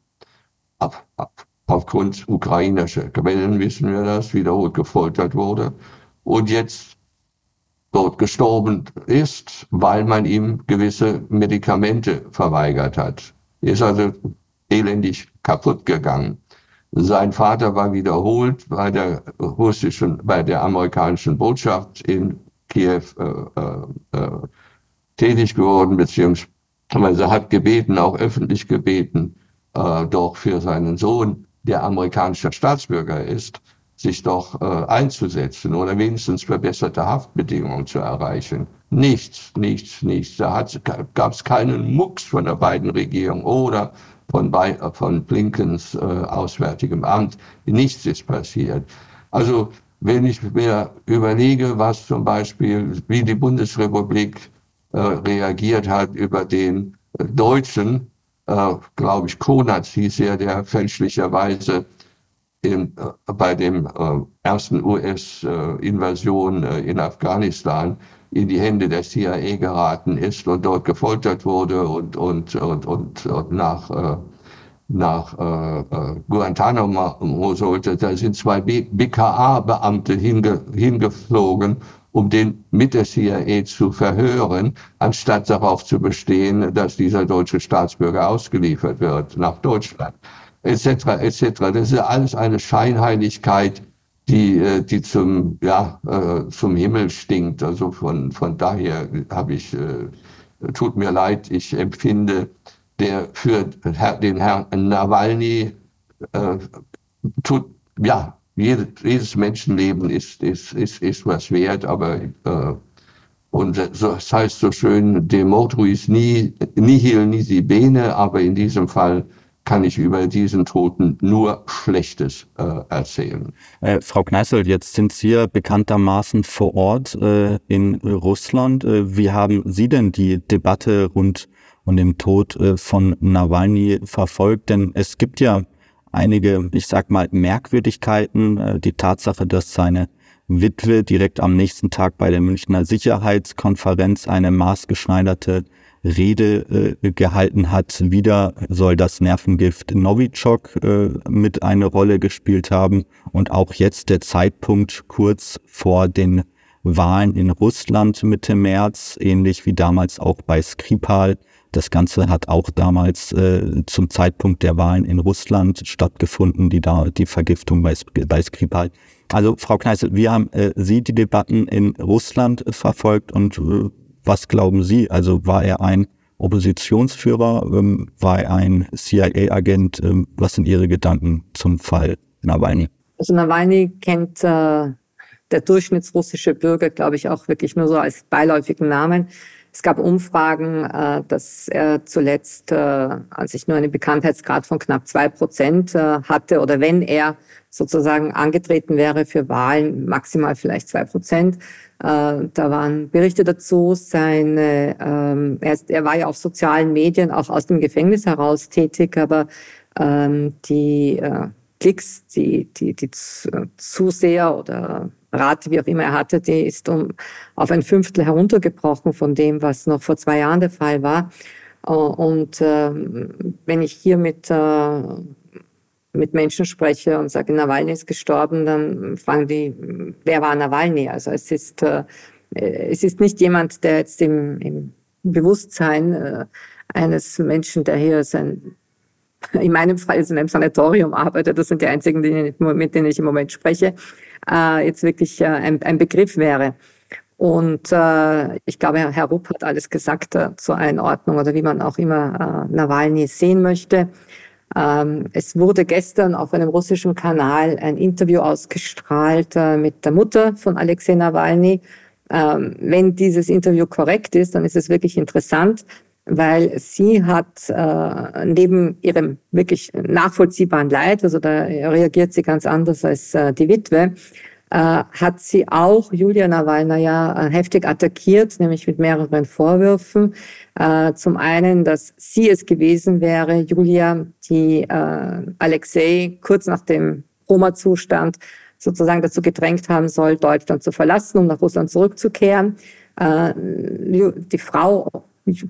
Ab, ab, aufgrund ukrainischer Quellen wissen wir das, wiederholt gefoltert wurde und jetzt dort gestorben ist, weil man ihm gewisse Medikamente verweigert hat. Ist also elendig kaputt gegangen. Sein Vater war wiederholt bei der russischen, bei der amerikanischen Botschaft in Kiew äh, äh, äh tätig geworden, beziehungsweise weil er hat gebeten, auch öffentlich gebeten, äh, doch für seinen Sohn, der amerikanischer Staatsbürger ist, sich doch äh, einzusetzen oder wenigstens verbesserte Haftbedingungen zu erreichen. Nichts, nichts, nichts. Da gab es keinen Mucks von der beiden Regierung oder von, bei, von Blinkens äh, Auswärtigem Amt. Nichts ist passiert. Also wenn ich mir überlege, was zum Beispiel, wie die Bundesrepublik äh, reagiert hat über den Deutschen, äh, glaube ich, Konatz hieß er, der fälschlicherweise in, äh, bei dem äh, ersten US-Invasion äh, in Afghanistan in die Hände der CIA geraten ist und dort gefoltert wurde und, und, und, und, und nach, nach äh, Guantanamo sollte. Da sind zwei BKA-Beamte hinge, hingeflogen um den mit der CIA zu verhören, anstatt darauf zu bestehen, dass dieser deutsche Staatsbürger ausgeliefert wird nach Deutschland, etc. etc. Das ist alles eine Scheinheiligkeit, die, äh, die zum, ja, äh, zum Himmel stinkt. Also von, von daher habe ich, äh, tut mir leid, ich empfinde der für den Herrn Nawalny äh, tut, ja, jedes, Menschenleben ist, ist, ist, ist was wert, aber äh, und so, das heißt so schön, de mortuis ni, nihil nisi bene, aber in diesem Fall kann ich über diesen Toten nur Schlechtes äh, erzählen. Äh, Frau Kneißl, jetzt sind Sie ja bekanntermaßen vor Ort äh, in Russland. Äh, wie haben Sie denn die Debatte rund um den Tod äh, von Nawalny verfolgt? Denn es gibt ja einige, ich sag mal, Merkwürdigkeiten. Äh, die Tatsache, dass seine Witwe direkt am nächsten Tag bei der Münchner Sicherheitskonferenz eine maßgeschneiderte Rede äh, gehalten hat. Wieder soll das Nervengift Novichok äh, mit eine Rolle gespielt haben und auch jetzt der Zeitpunkt kurz vor den Wahlen in Russland Mitte März, ähnlich wie damals auch bei Skripal. Das Ganze hat auch damals äh, zum Zeitpunkt der Wahlen in Russland stattgefunden, die da die Vergiftung bei, bei Skripal. Also Frau Kneißl, wie haben äh, Sie die Debatten in Russland verfolgt und äh, was glauben Sie? Also war er ein Oppositionsführer, ähm, war er ein CIA-Agent? Ähm, was sind Ihre Gedanken zum Fall Nawalny? Also Nawalny kennt äh, der durchschnittsrussische Bürger, glaube ich, auch wirklich nur so als beiläufigen Namen. Es gab Umfragen, äh, dass er zuletzt, äh, als ich nur einen Bekanntheitsgrad von knapp zwei Prozent äh, hatte, oder wenn er sozusagen angetreten wäre für Wahlen, maximal vielleicht zwei Prozent. Äh, da waren Berichte dazu. Seine, ähm, er, ist, er war ja auf sozialen Medien auch aus dem Gefängnis heraus tätig, aber ähm, die äh, Klicks, die, die, die Zuseher oder Rate, wie auch immer er hatte, die ist um auf ein Fünftel heruntergebrochen von dem, was noch vor zwei Jahren der Fall war. Äh, und äh, wenn ich hier mit, äh, mit Menschen spreche und sage, Nawalny ist gestorben, dann fragen die, wer war Nawalny? Also es ist, äh, es ist nicht jemand, der jetzt im, im Bewusstsein äh, eines Menschen, der hier sein in meinem Fall in einem Sanatorium arbeitet, das sind die einzigen, mit denen ich im Moment spreche, äh, jetzt wirklich äh, ein, ein, Begriff wäre. Und äh, ich glaube, Herr Rupp hat alles gesagt äh, zur Einordnung oder wie man auch immer äh, Nawalny sehen möchte. Ähm, es wurde gestern auf einem russischen Kanal ein Interview ausgestrahlt äh, mit der Mutter von Alexei Nawalny. Ähm, wenn dieses Interview korrekt ist, dann ist es wirklich interessant, weil sie hat äh, neben ihrem wirklich nachvollziehbaren Leid, also da reagiert sie ganz anders als äh, die Witwe, äh, hat sie auch Julia Nawalnaja äh, heftig attackiert, nämlich mit mehreren Vorwürfen. Äh, zum einen, dass sie es gewesen wäre, Julia, die äh, Alexei kurz nach dem Roma-Zustand sozusagen dazu gedrängt haben soll, Deutschland zu verlassen, um nach Russland zurückzukehren. Äh, die Frau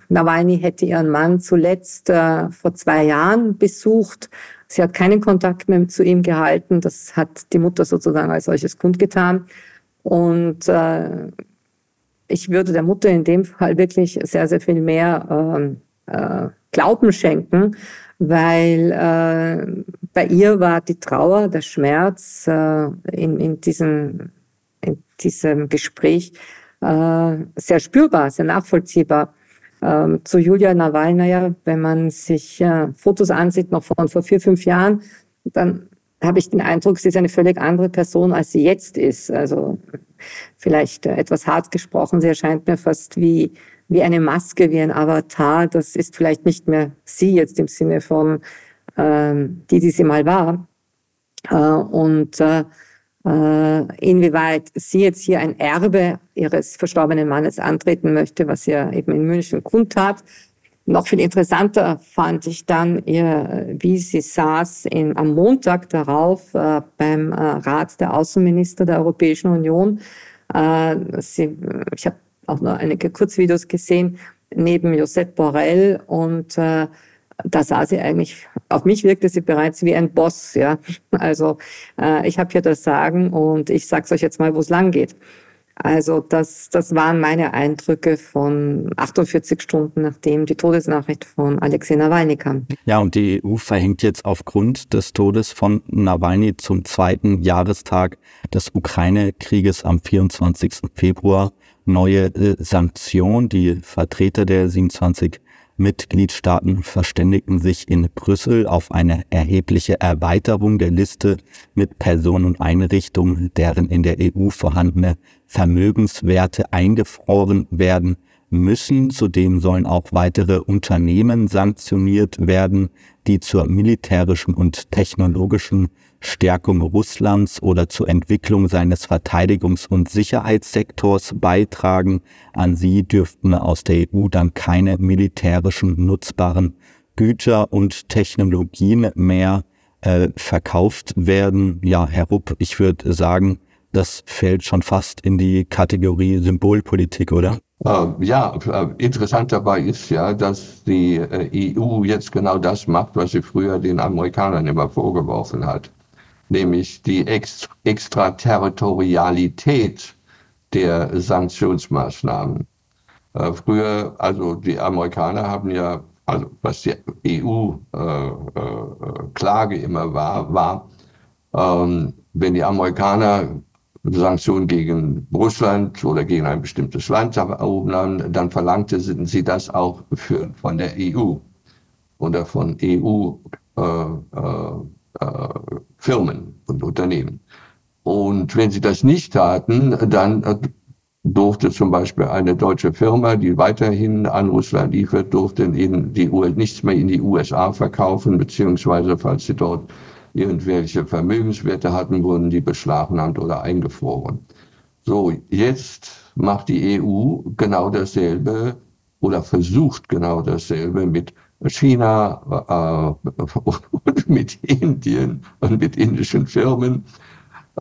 Nawalny hätte ihren Mann zuletzt äh, vor zwei Jahren besucht. Sie hat keinen Kontakt mehr zu ihm gehalten. Das hat die Mutter sozusagen als solches kundgetan. Und äh, ich würde der Mutter in dem Fall wirklich sehr, sehr viel mehr äh, äh, Glauben schenken, weil äh, bei ihr war die Trauer, der Schmerz äh, in, in, diesem, in diesem Gespräch äh, sehr spürbar, sehr nachvollziehbar. Ähm, zu Julia Nawalnaja, wenn man sich äh, Fotos ansieht, noch von vor vier, fünf Jahren, dann habe ich den Eindruck, sie ist eine völlig andere Person, als sie jetzt ist. Also vielleicht äh, etwas hart gesprochen, sie erscheint mir fast wie, wie eine Maske, wie ein Avatar. Das ist vielleicht nicht mehr sie jetzt im Sinne von ähm, die, die sie mal war. Äh, und äh, inwieweit sie jetzt hier ein Erbe ihres verstorbenen Mannes antreten möchte, was sie ja eben in München kundtat. Noch viel interessanter fand ich dann, ihr, wie sie saß in, am Montag darauf äh, beim äh, Rat der Außenminister der Europäischen Union. Äh, sie, ich habe auch nur einige Kurzvideos gesehen, neben Josep Borrell und äh, da sah sie eigentlich, auf mich wirkte sie bereits wie ein Boss, ja. Also äh, ich habe hier das Sagen und ich sag's euch jetzt mal, wo es lang geht. Also das, das waren meine Eindrücke von 48 Stunden, nachdem die Todesnachricht von Alexei Nawalny kam. Ja, und die EU verhängt jetzt aufgrund des Todes von Nawalny zum zweiten Jahrestag des Ukraine-Krieges am 24. Februar neue äh, Sanktionen. Die Vertreter der 27 Mitgliedstaaten verständigten sich in Brüssel auf eine erhebliche Erweiterung der Liste mit Personen und Einrichtungen, deren in der EU vorhandene Vermögenswerte eingefroren werden müssen. Zudem sollen auch weitere Unternehmen sanktioniert werden, die zur militärischen und technologischen Stärkung Russlands oder zur Entwicklung seines Verteidigungs- und Sicherheitssektors beitragen. An sie dürften aus der EU dann keine militärischen nutzbaren Güter und Technologien mehr äh, verkauft werden. Ja, Herr Rupp, ich würde sagen, das fällt schon fast in die Kategorie Symbolpolitik, oder? Äh, ja, äh, interessant dabei ist ja, dass die äh, EU jetzt genau das macht, was sie früher den Amerikanern immer vorgeworfen hat, nämlich die Ex Extraterritorialität der Sanktionsmaßnahmen. Äh, früher, also die Amerikaner haben ja, also was die EU-Klage äh, äh, immer war, war, ähm, wenn die Amerikaner Sanktionen gegen Russland oder gegen ein bestimmtes Land erhoben haben, dann verlangte sie das auch für, von der EU oder von EU-Firmen äh, äh, und Unternehmen. Und wenn sie das nicht taten, dann durfte zum Beispiel eine deutsche Firma, die weiterhin an Russland liefert, durfte in die US, nichts mehr in die USA verkaufen, beziehungsweise falls sie dort irgendwelche Vermögenswerte hatten, wurden die beschlagnahmt oder eingefroren. So, jetzt macht die EU genau dasselbe oder versucht genau dasselbe mit China äh, und *laughs* mit Indien und mit indischen Firmen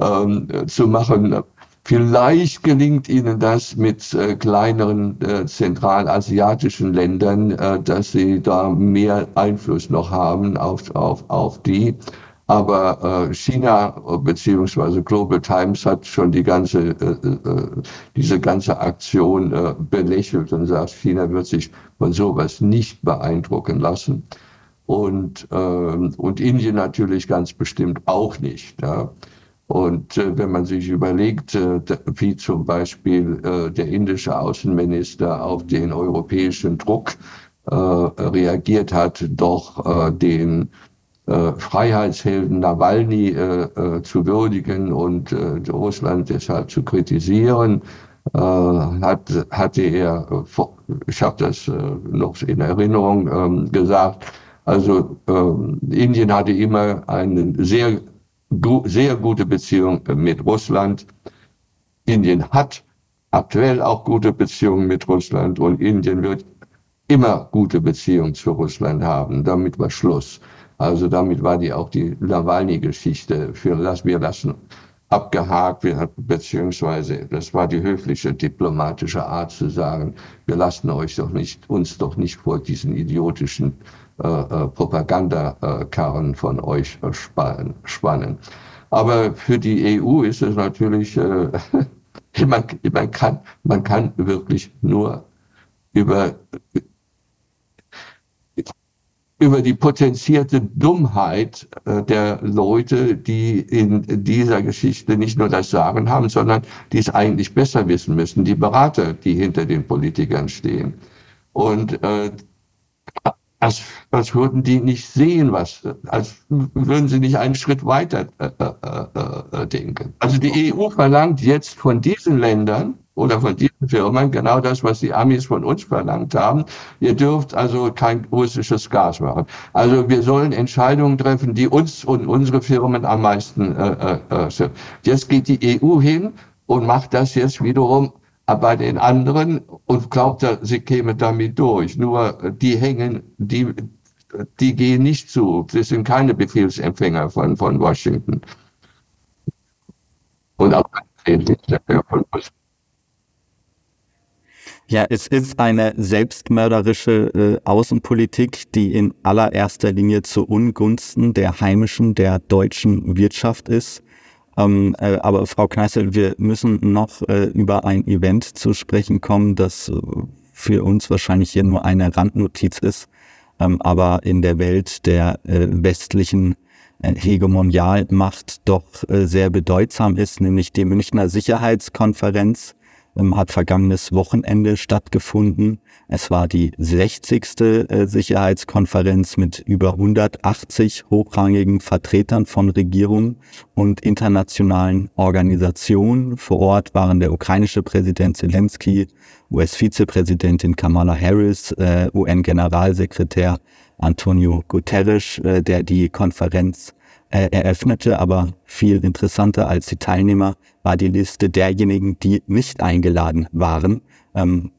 ähm, zu machen. Vielleicht gelingt Ihnen das mit äh, kleineren äh, zentralasiatischen Ländern, äh, dass Sie da mehr Einfluss noch haben auf, auf, auf die. Aber äh, China beziehungsweise Global Times hat schon die ganze, äh, äh, diese ganze Aktion äh, belächelt und sagt, China wird sich von sowas nicht beeindrucken lassen. Und, äh, und Indien natürlich ganz bestimmt auch nicht. Ja. Und äh, wenn man sich überlegt, äh, wie zum Beispiel äh, der indische Außenminister auf den europäischen Druck äh, reagiert hat, doch äh, den äh, Freiheitshelden Nawalny äh, äh, zu würdigen und äh, Russland deshalb zu kritisieren, äh, hat, hatte er, ich habe das noch in Erinnerung ähm, gesagt, also äh, Indien hatte immer eine sehr, sehr gute Beziehung mit Russland. Indien hat aktuell auch gute Beziehungen mit Russland und Indien wird immer gute Beziehungen zu Russland haben. Damit war Schluss. Also damit war die auch die Nawalny-Geschichte für das wir lassen abgehakt, beziehungsweise das war die höfliche diplomatische Art zu sagen, wir lassen euch doch nicht, uns doch nicht vor diesen idiotischen äh, äh, Propagandakarren von euch spannen, spannen. Aber für die EU ist es natürlich, äh, *laughs* man, man, kann, man kann wirklich nur über über die potenzierte Dummheit äh, der Leute, die in dieser Geschichte nicht nur das Sagen haben, sondern die es eigentlich besser wissen müssen, die Berater, die hinter den Politikern stehen. Und äh, als, als würden die nicht sehen, was, als würden sie nicht einen Schritt weiter äh, äh, äh, denken. Also die EU verlangt jetzt von diesen Ländern, oder von diesen Firmen genau das, was die Amis von uns verlangt haben. Ihr dürft also kein russisches Gas machen. Also wir sollen Entscheidungen treffen, die uns und unsere Firmen am meisten äh, äh, sind. Jetzt geht die EU hin und macht das jetzt wiederum bei den anderen und glaubt, sie käme damit durch. Nur die hängen, die, die gehen nicht zu. Sie sind keine Befehlsempfänger von, von Washington. Und auch keine von Washington. Ja, es ist eine selbstmörderische äh, Außenpolitik, die in allererster Linie zu Ungunsten der heimischen, der deutschen Wirtschaft ist. Ähm, äh, aber Frau Kneißel, wir müssen noch äh, über ein Event zu sprechen kommen, das äh, für uns wahrscheinlich hier nur eine Randnotiz ist, ähm, aber in der Welt der äh, westlichen äh, Hegemonialmacht doch sehr bedeutsam ist, nämlich die Münchner Sicherheitskonferenz, ähm, hat vergangenes Wochenende stattgefunden. Es war die 60. Äh, Sicherheitskonferenz mit über 180 hochrangigen Vertretern von Regierungen und internationalen Organisationen. Vor Ort waren der ukrainische Präsident Zelensky, US-Vizepräsidentin Kamala Harris, äh, UN-Generalsekretär Antonio Guterres, äh, der die Konferenz eröffnete, aber viel interessanter als die Teilnehmer war die Liste derjenigen, die nicht eingeladen waren, ähm,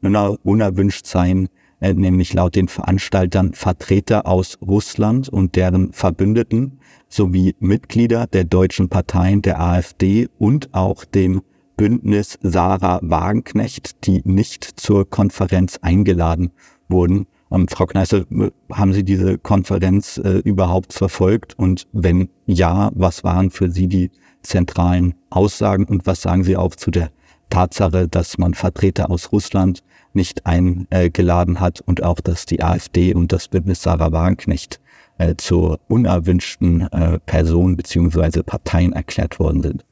unerwünscht seien, äh, nämlich laut den Veranstaltern Vertreter aus Russland und deren Verbündeten sowie Mitglieder der deutschen Parteien der AfD und auch dem Bündnis Sarah Wagenknecht, die nicht zur Konferenz eingeladen wurden. Ähm, Frau Kneißl, haben Sie diese Konferenz äh, überhaupt verfolgt? Und wenn ja, was waren für Sie die zentralen Aussagen und was sagen Sie auch zu der Tatsache, dass man Vertreter aus Russland nicht eingeladen hat und auch, dass die AfD und das Bündnis Sarah Wagenknecht äh, zur unerwünschten äh, Person beziehungsweise Parteien erklärt worden sind.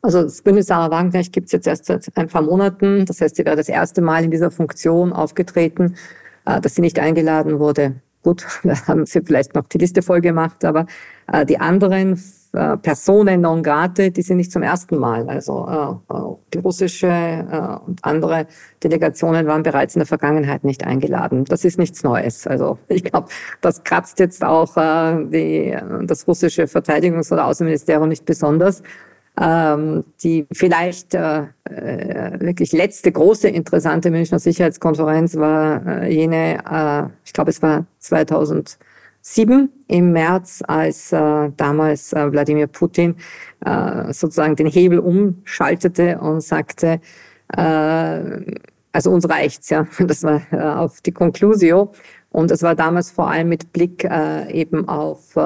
Also das Bündnis Sarah Wagenknecht gibt es jetzt erst seit ein paar Monaten. Das heißt, sie wäre das erste Mal in dieser Funktion aufgetreten, äh, dass sie nicht eingeladen wurde. Gut, *laughs* da haben sie vielleicht noch die Liste voll gemacht, aber äh, die anderen äh, Personen non grate, die sind nicht zum ersten Mal. Also äh, äh, die russische äh, und andere Delegationen waren bereits in der Vergangenheit nicht eingeladen. Das ist nichts Neues. Also *laughs* ich glaube, das kratzt jetzt auch äh, die, das russische Verteidigungs- oder Außenministerium nicht besonders. Ähm, die vielleicht äh, äh, wirklich letzte große interessante Münchner Sicherheitskonferenz war äh, jene, äh, ich glaube es war 2000 Sieben im März, als äh, damals äh, Wladimir Putin äh, sozusagen den Hebel umschaltete und sagte, äh, also uns reicht's, ja. *laughs* Das war äh, auf die Conclusio. Und das war damals vor allem mit Blick eben auf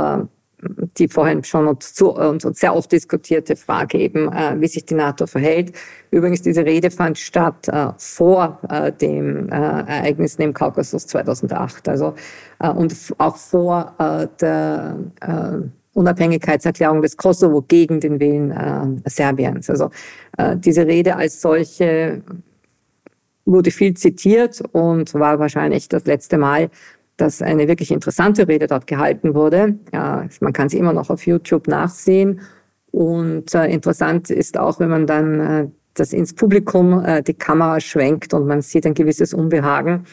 die vorhin schon und, sehr oft diskutierte Frage eben, äh, wie sich die NATO verhält. Übrigens, diese Rede fand statt äh, vor äh, dem Ereignissen im Kaukasus 2008, also und auch vor der Unabhängigkeitserklärung des Kosovo gegen den Willen Serbiens. Also diese Rede als solche wurde viel zitiert und war wahrscheinlich das letzte Mal, dass eine wirklich interessante Rede dort gehalten wurde. Ja, man kann sie immer noch auf YouTube nachsehen. Und äh, interessant ist auch, wenn man dann äh, das ins Publikum äh, die Kamera schwenkt und man sieht ein gewisses Unbehagen,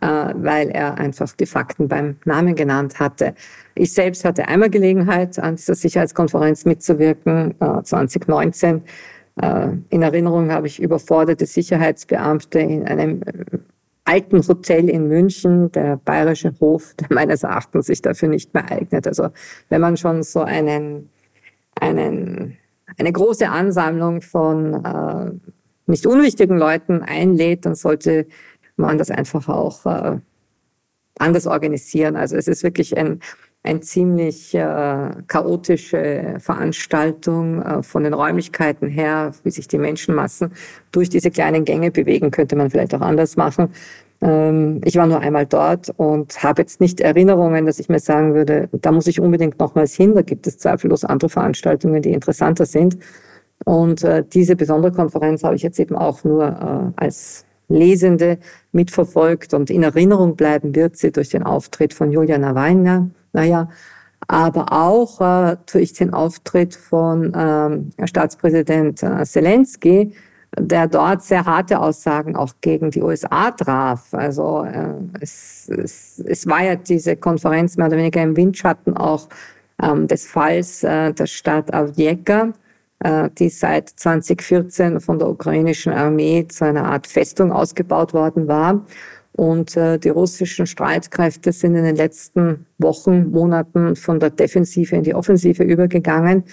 äh, weil er einfach die Fakten beim Namen genannt hatte. Ich selbst hatte einmal Gelegenheit, an dieser Sicherheitskonferenz mitzuwirken, äh, 2019. Äh, in Erinnerung habe ich überforderte Sicherheitsbeamte in einem alten Hotel in München, der Bayerische Hof, der *laughs* meines Erachtens sich dafür nicht mehr eignet. Also wenn man schon so einen, einen, eine große Ansammlung von äh, nicht unwichtigen Leuten einlädt, dann sollte man das einfach auch äh, anders organisieren. Also es ist wirklich ein, ein ziemlich äh, chaotische Veranstaltung äh, von den Räumlichkeiten her, wie sich die Menschenmassen durch diese kleinen Gänge bewegen, könnte man vielleicht auch anders machen. Ähm, ich war nur einmal dort und habe jetzt nicht Erinnerungen, dass ich mir sagen würde, da muss ich unbedingt nochmals hin. Da gibt es zweifellos andere Veranstaltungen, die interessanter sind. Und äh, diese besondere Konferenz habe ich jetzt eben auch nur äh, als Lesende mitverfolgt und in Erinnerung bleiben wird sie durch den Auftritt von Julia Nawalna, naja, aber auch äh, durch den Auftritt von ähm, Staatspräsident äh, Zelensky, der dort sehr harte Aussagen auch gegen die USA traf. Also äh, es, es, es war ja diese Konferenz mehr oder weniger im Windschatten auch ähm, des Falls äh, der Stadt Avdiivka, äh, die seit 2014 von der ukrainischen Armee zu einer Art Festung ausgebaut worden war. Und äh, die russischen Streitkräfte sind in den letzten Wochen, Monaten von der Defensive in die Offensive übergegangen.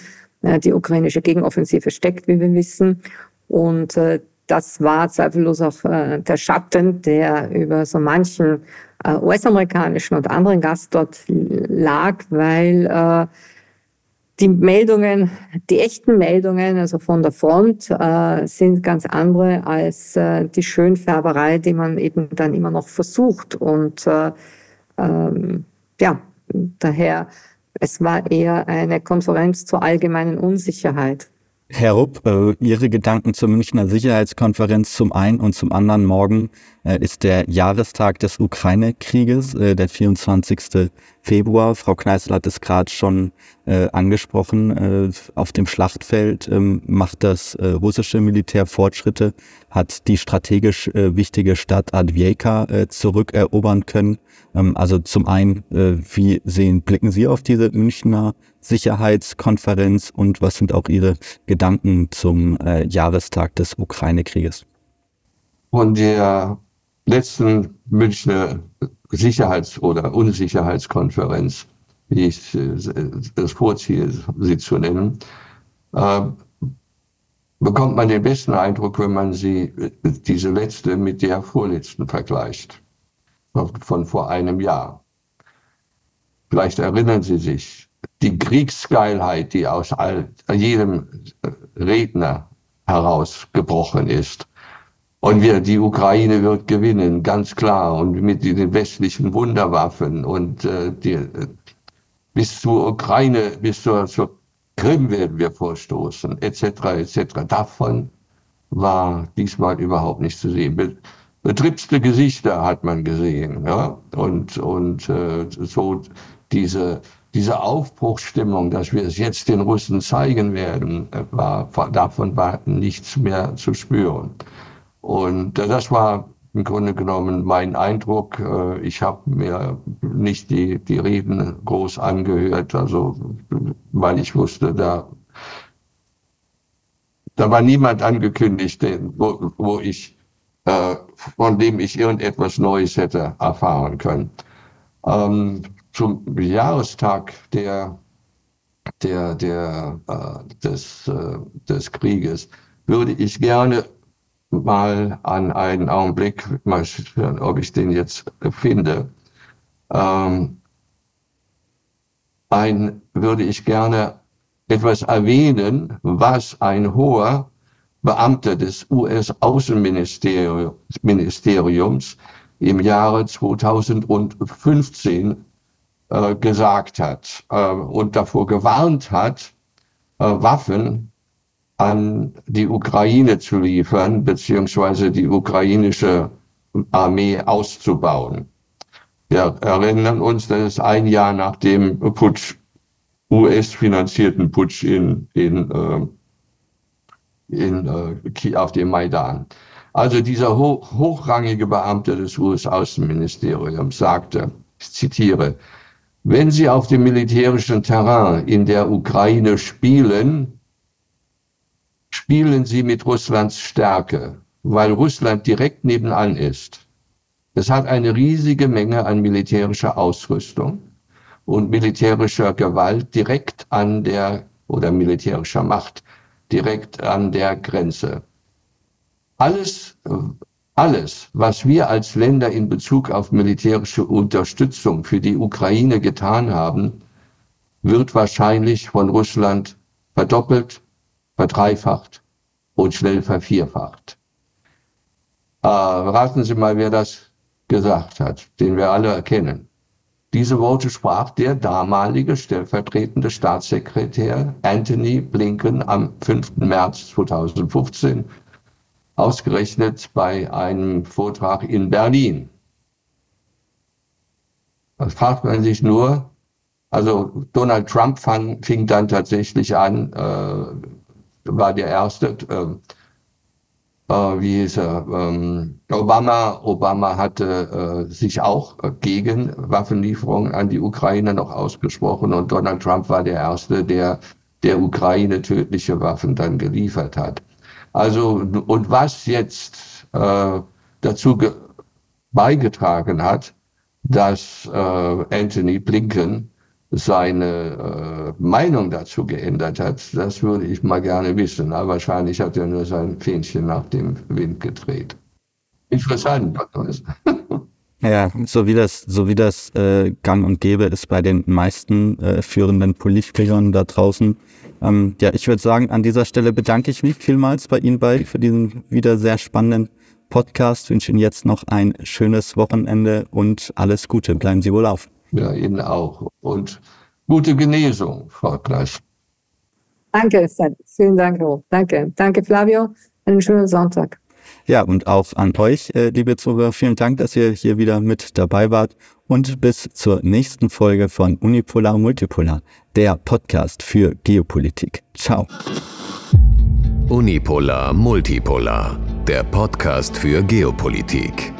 Äh, die ukrainische Gegenoffensive steckt, wie wir wissen. Und äh, das war zweifellos auch äh, der Schatten, der über so manchen äh, US-amerikanischen und anderen Gast dort lag, weil äh, die Meldungen, die echten Meldungen, also von der Front, äh, sind ganz andere als äh, die Schönfärberei, die man eben dann immer noch versucht. Und äh, ähm, ja, daher, es war eher eine Konferenz zur allgemeinen Unsicherheit. Herr Rupp, äh, Ihre Gedanken zur Münchner Sicherheitskonferenz zum einen und zum anderen morgen äh, ist der Jahrestag des Ukraine-Krieges, äh, der 24. Februar. Frau Kneißl hat es gerade schon angesprochen. Auf dem Schlachtfeld ähm, macht das russische Militär Fortschritte, hat die strategisch wichtige Stadt Advieka zurückerobern können. Ähm, also zum einen, äh, wie sehen, blicken Sie auf diese Münchner Sicherheitskonferenz und was sind auch Ihre Gedanken zum äh, Jahrestag des Ukraine-Krieges? Von der letzten Münchner Sicherheits- oder Unsicherheitskonferenz, wie ich das vorziehe, sie zu nennen, äh, bekommt man den besten Eindruck, wenn man sie, diese letzte mit der vorletzten vergleicht, von vor einem Jahr. Vielleicht erinnern Sie sich, die Kriegsgeilheit, die aus all, jedem Redner herausgebrochen ist, Und wir, die Ukraine wird gewinnen, ganz klar. Und mit den westlichen Wunderwaffen und äh, die, bis zur Ukraine, bis zur, zur Krim werden wir vorstoßen, etc., etc. Davon war diesmal überhaupt nicht zu sehen. Betriebste Gesichter hat man gesehen, ja, und und äh, so diese diese Aufbruchsstimmung, dass wir es jetzt den Russen zeigen werden, war davon war nichts mehr zu spüren. Und äh, das war im Grunde genommen mein Eindruck. Äh, ich habe mir nicht die, die Reden groß angehört, also weil ich wusste, da, da war niemand angekündigt, wo, wo ich, äh, von dem ich irgendetwas Neues hätte erfahren können. Ähm, zum Jahrestag der, der, der, des, des Krieges würde ich gerne mal an einen Augenblick, mal schauen, ob ich den jetzt finde. Ähm, ein, würde ich gerne etwas erwähnen, was ein hoher Beamter des US-Außenministeriums im Jahre 2015 äh, gesagt hat äh, und davor gewarnt hat, äh, Waffen an die Ukraine zu liefern, beziehungsweise die ukrainische Armee auszubauen. Wir erinnern uns, das ist ein Jahr nach dem Putsch, US-finanzierten Putsch in, in, äh, in, äh, auf dem Maidan. Also dieser hoch, hochrangige Beamte des US-Außenministeriums sagte, ich zitiere, wenn Sie auf dem militärischen Terrain in der Ukraine spielen, spielen sie mit Russlands Stärke, weil Russland direkt nebenan ist. Es hat eine riesige Menge an militärischer Ausrüstung und militärischer Gewalt direkt an der oder militärischer Macht direkt an der Grenze. Alles, alles, was wir als Länder in Bezug auf militärische Unterstützung für die Ukraine getan haben, wird wahrscheinlich von Russland verdoppelt, verdreifacht und schnell vervierfacht. Äh, raten Sie mal, wer das gesagt hat, den wir alle erkennen. Diese Worte sprach der damalige stellvertretende Staatssekretär Anthony Blinken am 5. März 2015, ausgerechnet bei einem Vortrag in Berlin. Da fragt man sich nur, also Donald Trump fang, fing dann tatsächlich an, äh, war der erste, äh, wie hieß er, ähm, Obama, Obama hatte äh, sich auch gegen Waffenlieferungen an die Ukraine noch ausgesprochen und Donald Trump war der erste, der der Ukraine tödliche Waffen dann geliefert hat. Also, und was jetzt äh, dazu beigetragen hat, dass äh, Anthony Blinken seine äh, Meinung dazu geändert hat, das würde ich mal gerne wissen. Aber wahrscheinlich hat er nur sein Fähnchen nach dem Wind gedreht. Interessant. *laughs* Ja, so wie das, so wie das äh, gang und gäbe ist bei den meisten äh, führenden Politikern da draußen. Ähm, ja, ich würde sagen, an dieser Stelle bedanke ich mich vielmals bei Ihnen beiden für diesen wieder sehr spannenden Podcast. Wünsche Ihnen jetzt noch ein schönes Wochenende und alles Gute. Bleiben Sie wohl auf. Ja, Ihnen auch. Und gute Genesung, Frau Gleich. Danke, Vielen Dank, Ro. Danke. Danke, Flavio. Einen schönen Sonntag. Ja, und auch an euch, äh, liebe Zuhörer, vielen Dank, dass ihr hier wieder mit dabei wart. Und bis zur nächsten Folge von Unipolar Multipolar, der Podcast für Geopolitik. Ciao. Unipolar Multipolar, der Podcast für Geopolitik.